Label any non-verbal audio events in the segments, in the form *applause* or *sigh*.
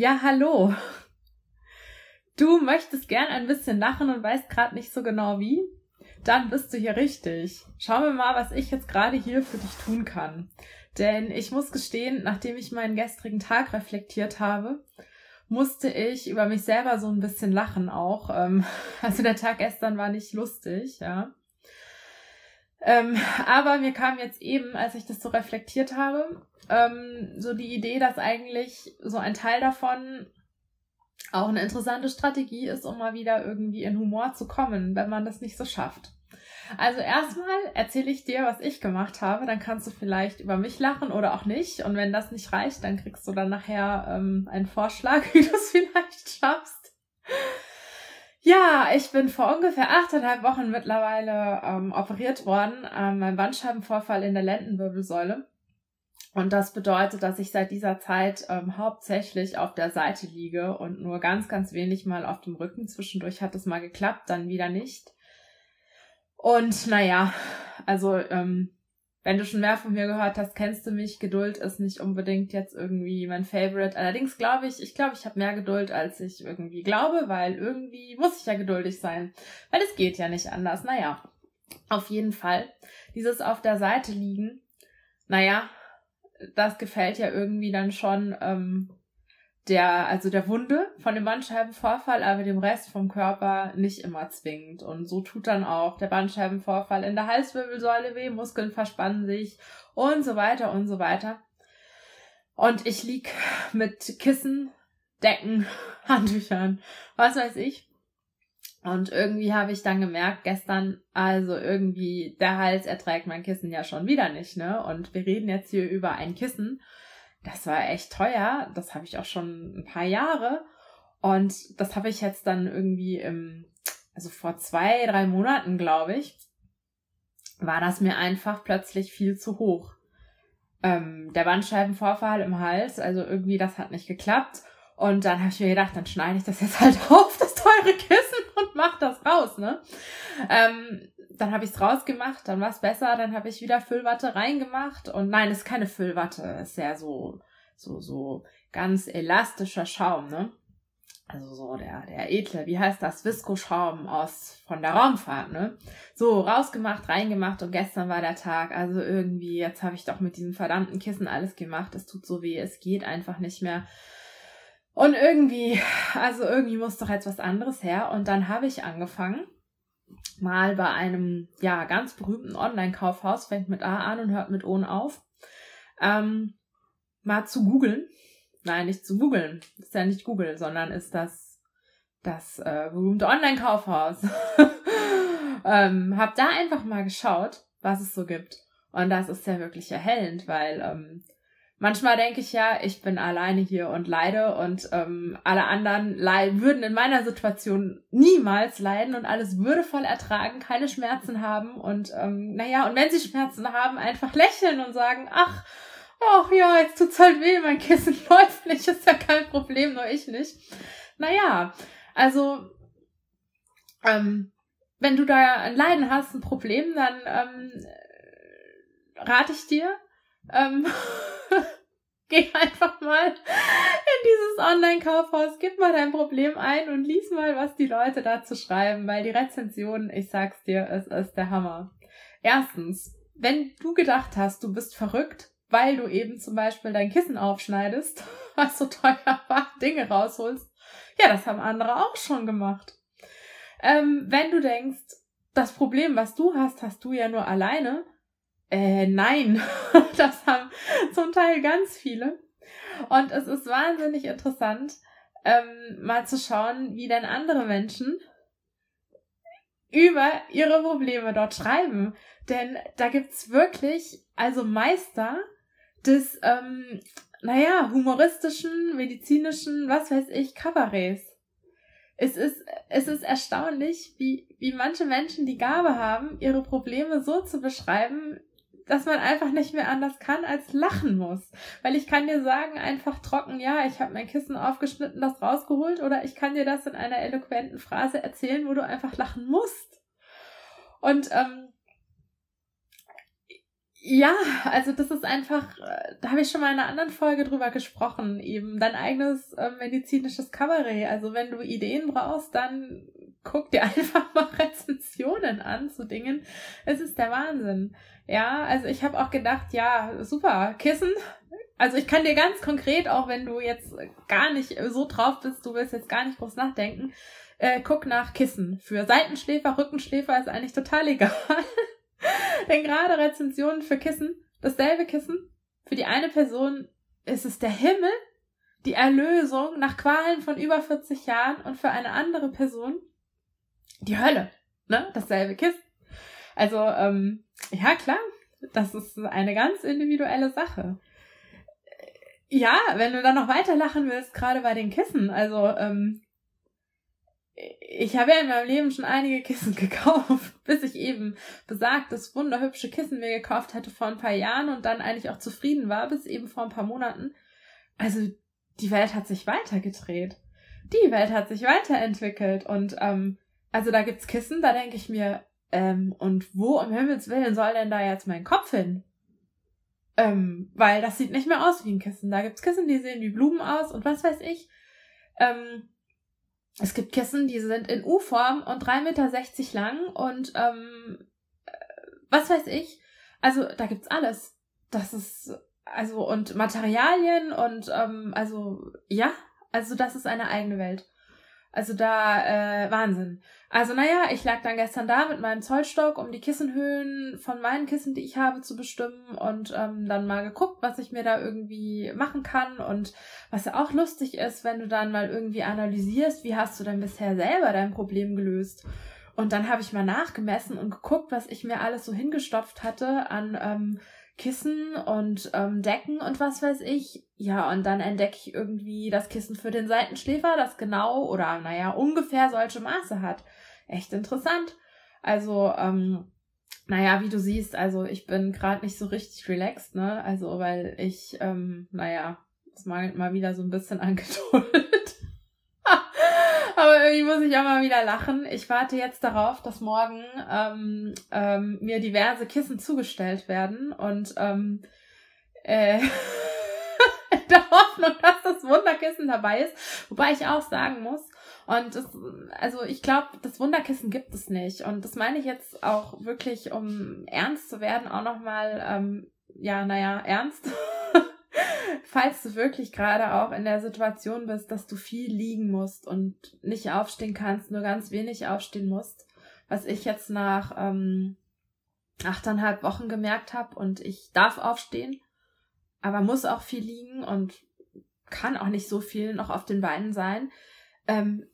Ja, hallo. Du möchtest gern ein bisschen lachen und weißt gerade nicht so genau wie? Dann bist du hier richtig. Schauen wir mal, was ich jetzt gerade hier für dich tun kann. Denn ich muss gestehen, nachdem ich meinen gestrigen Tag reflektiert habe, musste ich über mich selber so ein bisschen lachen auch. Ähm, *laughs* also der Tag gestern war nicht lustig, ja. Ähm, *laughs* aber mir kam jetzt eben, als ich das so reflektiert habe, ähm, so die Idee, dass eigentlich so ein Teil davon auch eine interessante Strategie ist, um mal wieder irgendwie in Humor zu kommen, wenn man das nicht so schafft. Also erstmal erzähle ich dir, was ich gemacht habe, dann kannst du vielleicht über mich lachen oder auch nicht. Und wenn das nicht reicht, dann kriegst du dann nachher ähm, einen Vorschlag, *laughs* wie du es vielleicht schaffst. Ja, ich bin vor ungefähr achteinhalb Wochen mittlerweile ähm, operiert worden, ähm, mein Bandscheibenvorfall in der Lendenwirbelsäule. Und das bedeutet, dass ich seit dieser Zeit ähm, hauptsächlich auf der Seite liege und nur ganz, ganz wenig mal auf dem Rücken. Zwischendurch hat es mal geklappt, dann wieder nicht. Und naja, also ähm, wenn du schon mehr von mir gehört hast, kennst du mich. Geduld ist nicht unbedingt jetzt irgendwie mein Favorite. Allerdings glaube ich, ich glaube, ich habe mehr Geduld, als ich irgendwie glaube, weil irgendwie muss ich ja geduldig sein. Weil es geht ja nicht anders. Naja, auf jeden Fall. Dieses auf der Seite liegen, naja, das gefällt ja irgendwie dann schon ähm, der, also der Wunde von dem Bandscheibenvorfall, aber dem Rest vom Körper nicht immer zwingend. Und so tut dann auch der Bandscheibenvorfall in der Halswirbelsäule weh, Muskeln verspannen sich und so weiter und so weiter. Und ich lieg mit Kissen, Decken, *laughs* Handtüchern, was weiß ich, und irgendwie habe ich dann gemerkt, gestern, also irgendwie, der Hals erträgt mein Kissen ja schon wieder nicht, ne? Und wir reden jetzt hier über ein Kissen. Das war echt teuer. Das habe ich auch schon ein paar Jahre. Und das habe ich jetzt dann irgendwie im, also vor zwei, drei Monaten, glaube ich, war das mir einfach plötzlich viel zu hoch. Ähm, der Bandscheibenvorfall im Hals, also irgendwie, das hat nicht geklappt. Und dann habe ich mir gedacht, dann schneide ich das jetzt halt *laughs* auf, teure Kissen, und mach das raus, ne? Ähm, dann habe ich es rausgemacht, dann war es besser, dann habe ich wieder Füllwatte reingemacht. Und nein, ist keine Füllwatte, es ist ja so, so, so ganz elastischer Schaum, ne? Also so der, der edle, wie heißt das? Visco-Schaum aus von der Raumfahrt, ne? So, rausgemacht, reingemacht und gestern war der Tag. Also irgendwie, jetzt habe ich doch mit diesem verdammten Kissen alles gemacht. Es tut so weh, es geht einfach nicht mehr. Und irgendwie, also irgendwie muss doch jetzt was anderes her. Und dann habe ich angefangen, mal bei einem, ja, ganz berühmten Online-Kaufhaus, fängt mit A an und hört mit O auf, ähm, mal zu googeln. Nein, nicht zu googeln. Ist ja nicht Google, sondern ist das, das äh, berühmte Online-Kaufhaus. *laughs* ähm, hab da einfach mal geschaut, was es so gibt. Und das ist ja wirklich erhellend, weil ähm, manchmal denke ich ja, ich bin alleine hier und leide und ähm, alle anderen würden in meiner Situation niemals leiden und alles würdevoll ertragen, keine Schmerzen haben und ähm, naja, und wenn sie Schmerzen haben, einfach lächeln und sagen, ach, ach ja, jetzt tut's halt weh, mein Kissen *laughs* läuft nicht, ist ja kein Problem, nur ich nicht. Naja, also ähm, wenn du da ein Leiden hast, ein Problem, dann ähm, rate ich dir, ähm, *laughs* geh einfach mal in dieses Online-Kaufhaus, gib mal dein Problem ein und lies mal, was die Leute dazu schreiben, weil die Rezensionen, ich sag's dir, es ist der Hammer. Erstens, wenn du gedacht hast, du bist verrückt, weil du eben zum Beispiel dein Kissen aufschneidest, *laughs* was so teuer war, Dinge rausholst, ja, das haben andere auch schon gemacht. Ähm, wenn du denkst, das Problem, was du hast, hast du ja nur alleine, äh, nein, *laughs* das haben zum Teil ganz viele. Und es ist wahnsinnig interessant, ähm, mal zu schauen, wie denn andere Menschen über ihre Probleme dort schreiben. Denn da gibt's wirklich, also Meister des, ähm, naja, humoristischen, medizinischen, was weiß ich, Kabarets. Es ist, es ist erstaunlich, wie, wie manche Menschen die Gabe haben, ihre Probleme so zu beschreiben, dass man einfach nicht mehr anders kann als lachen muss. Weil ich kann dir sagen, einfach trocken, ja, ich habe mein Kissen aufgeschnitten, das rausgeholt, oder ich kann dir das in einer eloquenten Phrase erzählen, wo du einfach lachen musst. Und ähm, Ja, also das ist einfach, äh, da habe ich schon mal in einer anderen Folge drüber gesprochen, eben dein eigenes äh, medizinisches Kabarett. Also wenn du Ideen brauchst, dann guck dir *laughs* einfach mal Rezensionen an zu Dingen. Es ist der Wahnsinn. Ja, also ich habe auch gedacht, ja, super, Kissen. Also ich kann dir ganz konkret, auch wenn du jetzt gar nicht so drauf bist, du willst jetzt gar nicht groß nachdenken, äh, guck nach Kissen. Für Seitenschläfer, Rückenschläfer ist eigentlich total *laughs* egal. Denn gerade Rezensionen für Kissen, dasselbe Kissen, für die eine Person ist es der Himmel, die Erlösung nach Qualen von über 40 Jahren und für eine andere Person die Hölle. Ne? Dasselbe Kissen. Also, ähm, ja, klar, das ist eine ganz individuelle Sache. Ja, wenn du dann noch weiter lachen willst, gerade bei den Kissen, also ähm, ich habe ja in meinem Leben schon einige Kissen *laughs* gekauft, bis ich eben besagtes wunderhübsche Kissen mir gekauft hatte vor ein paar Jahren und dann eigentlich auch zufrieden war, bis eben vor ein paar Monaten. Also die Welt hat sich weitergedreht. Die Welt hat sich weiterentwickelt und ähm, also da gibt's Kissen, da denke ich mir, ähm, und wo um Himmels Willen soll denn da jetzt mein Kopf hin? Ähm, weil das sieht nicht mehr aus wie ein Kissen. Da gibt's Kissen, die sehen wie Blumen aus und was weiß ich. Ähm, es gibt Kissen, die sind in U-Form und 3,60 Meter lang und ähm, was weiß ich. Also da gibt's alles. Das ist, also, und Materialien und ähm, also, ja, also das ist eine eigene Welt. Also da, äh, Wahnsinn. Also naja, ich lag dann gestern da mit meinem Zollstock, um die Kissenhöhen von meinen Kissen, die ich habe, zu bestimmen und ähm, dann mal geguckt, was ich mir da irgendwie machen kann und was ja auch lustig ist, wenn du dann mal irgendwie analysierst, wie hast du denn bisher selber dein Problem gelöst. Und dann habe ich mal nachgemessen und geguckt, was ich mir alles so hingestopft hatte an ähm, Kissen und ähm, Decken und was weiß ich. Ja, und dann entdecke ich irgendwie das Kissen für den Seitenschläfer, das genau oder naja, ungefähr solche Maße hat. Echt interessant. Also, ähm, naja, wie du siehst, also ich bin gerade nicht so richtig relaxed, ne? Also, weil ich, ähm, naja, es mangelt mal wieder so ein bisschen an *laughs* Geduld. Aber irgendwie muss ich auch mal wieder lachen. Ich warte jetzt darauf, dass morgen ähm, ähm, mir diverse Kissen zugestellt werden und ähm, äh, *laughs* *laughs* in der Hoffnung, dass das Wunderkissen dabei ist. Wobei ich auch sagen muss, und das, also ich glaube, das Wunderkissen gibt es nicht. Und das meine ich jetzt auch wirklich, um ernst zu werden, auch nochmal, ähm, ja, naja, ernst. *laughs* falls du wirklich gerade auch in der Situation bist, dass du viel liegen musst und nicht aufstehen kannst, nur ganz wenig aufstehen musst, was ich jetzt nach ähm, achteinhalb Wochen gemerkt habe und ich darf aufstehen, aber muss auch viel liegen und kann auch nicht so viel noch auf den Beinen sein. Ähm,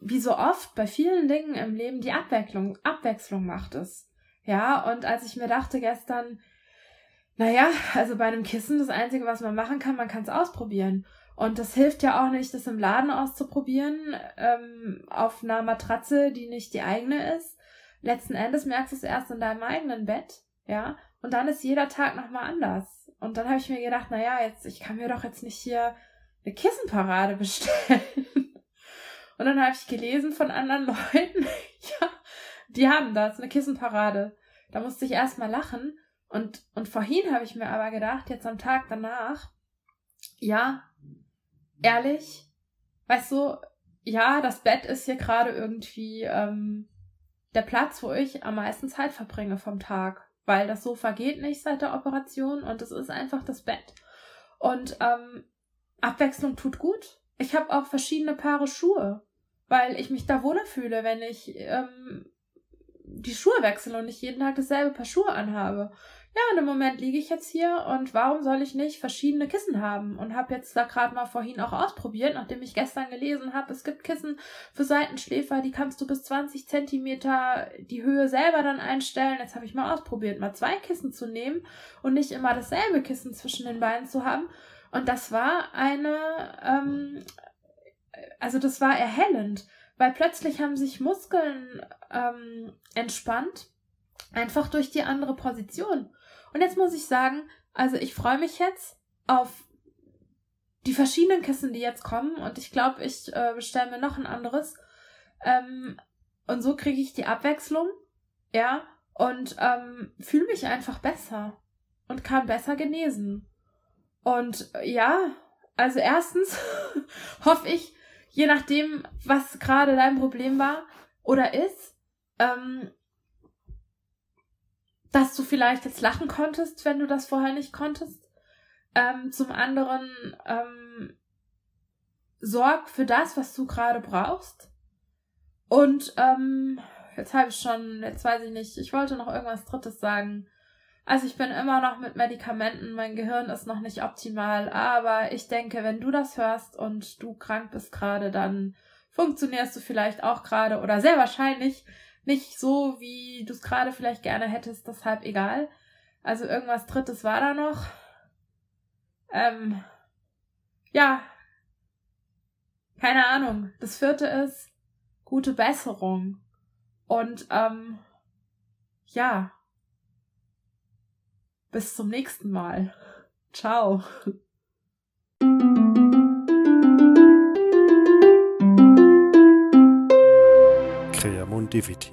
wie so oft bei vielen Dingen im Leben die Abwechslung, Abwechslung macht es. Ja, und als ich mir dachte gestern, naja, also bei einem Kissen, das Einzige, was man machen kann, man kann es ausprobieren. Und das hilft ja auch nicht, das im Laden auszuprobieren, ähm, auf einer Matratze, die nicht die eigene ist. Letzten Endes merkst du es erst in deinem eigenen Bett, ja. Und dann ist jeder Tag nochmal anders. Und dann habe ich mir gedacht, naja, jetzt, ich kann mir doch jetzt nicht hier eine Kissenparade *laughs* bestellen. Und dann habe ich gelesen von anderen *laughs* Leuten, ja, die haben das, eine Kissenparade. Da musste ich erstmal lachen. Und, und vorhin habe ich mir aber gedacht, jetzt am Tag danach, ja, ehrlich, weißt du, ja, das Bett ist hier gerade irgendwie ähm, der Platz, wo ich am meisten Zeit verbringe vom Tag, weil das Sofa geht nicht seit der Operation und es ist einfach das Bett. Und ähm, Abwechslung tut gut. Ich habe auch verschiedene Paare Schuhe, weil ich mich da wohler fühle, wenn ich ähm, die Schuhe wechsle und nicht jeden Tag dasselbe Paar Schuhe anhabe ja, und im Moment liege ich jetzt hier und warum soll ich nicht verschiedene Kissen haben? Und habe jetzt da gerade mal vorhin auch ausprobiert, nachdem ich gestern gelesen habe, es gibt Kissen für Seitenschläfer, die kannst du bis 20 Zentimeter die Höhe selber dann einstellen. Jetzt habe ich mal ausprobiert, mal zwei Kissen zu nehmen und nicht immer dasselbe Kissen zwischen den Beinen zu haben. Und das war eine, ähm, also das war erhellend, weil plötzlich haben sich Muskeln ähm, entspannt, einfach durch die andere Position. Und jetzt muss ich sagen, also ich freue mich jetzt auf die verschiedenen Kissen, die jetzt kommen. Und ich glaube, ich äh, bestelle mir noch ein anderes. Ähm, und so kriege ich die Abwechslung. Ja. Und ähm, fühle mich einfach besser. und kann besser genesen. Und ja, also erstens *laughs* hoffe ich, je nachdem, was gerade dein Problem war oder ist, ähm, dass du vielleicht jetzt lachen konntest, wenn du das vorher nicht konntest. Ähm, zum anderen ähm, sorg für das, was du gerade brauchst. Und ähm, jetzt habe ich schon, jetzt weiß ich nicht, ich wollte noch irgendwas Drittes sagen. Also ich bin immer noch mit Medikamenten, mein Gehirn ist noch nicht optimal, aber ich denke, wenn du das hörst und du krank bist gerade, dann funktionierst du vielleicht auch gerade oder sehr wahrscheinlich nicht so, wie du es gerade vielleicht gerne hättest, deshalb egal. Also irgendwas Drittes war da noch. Ähm, ja, keine Ahnung. Das vierte ist gute Besserung. Und ähm, ja, bis zum nächsten Mal. Ciao. Creamondivity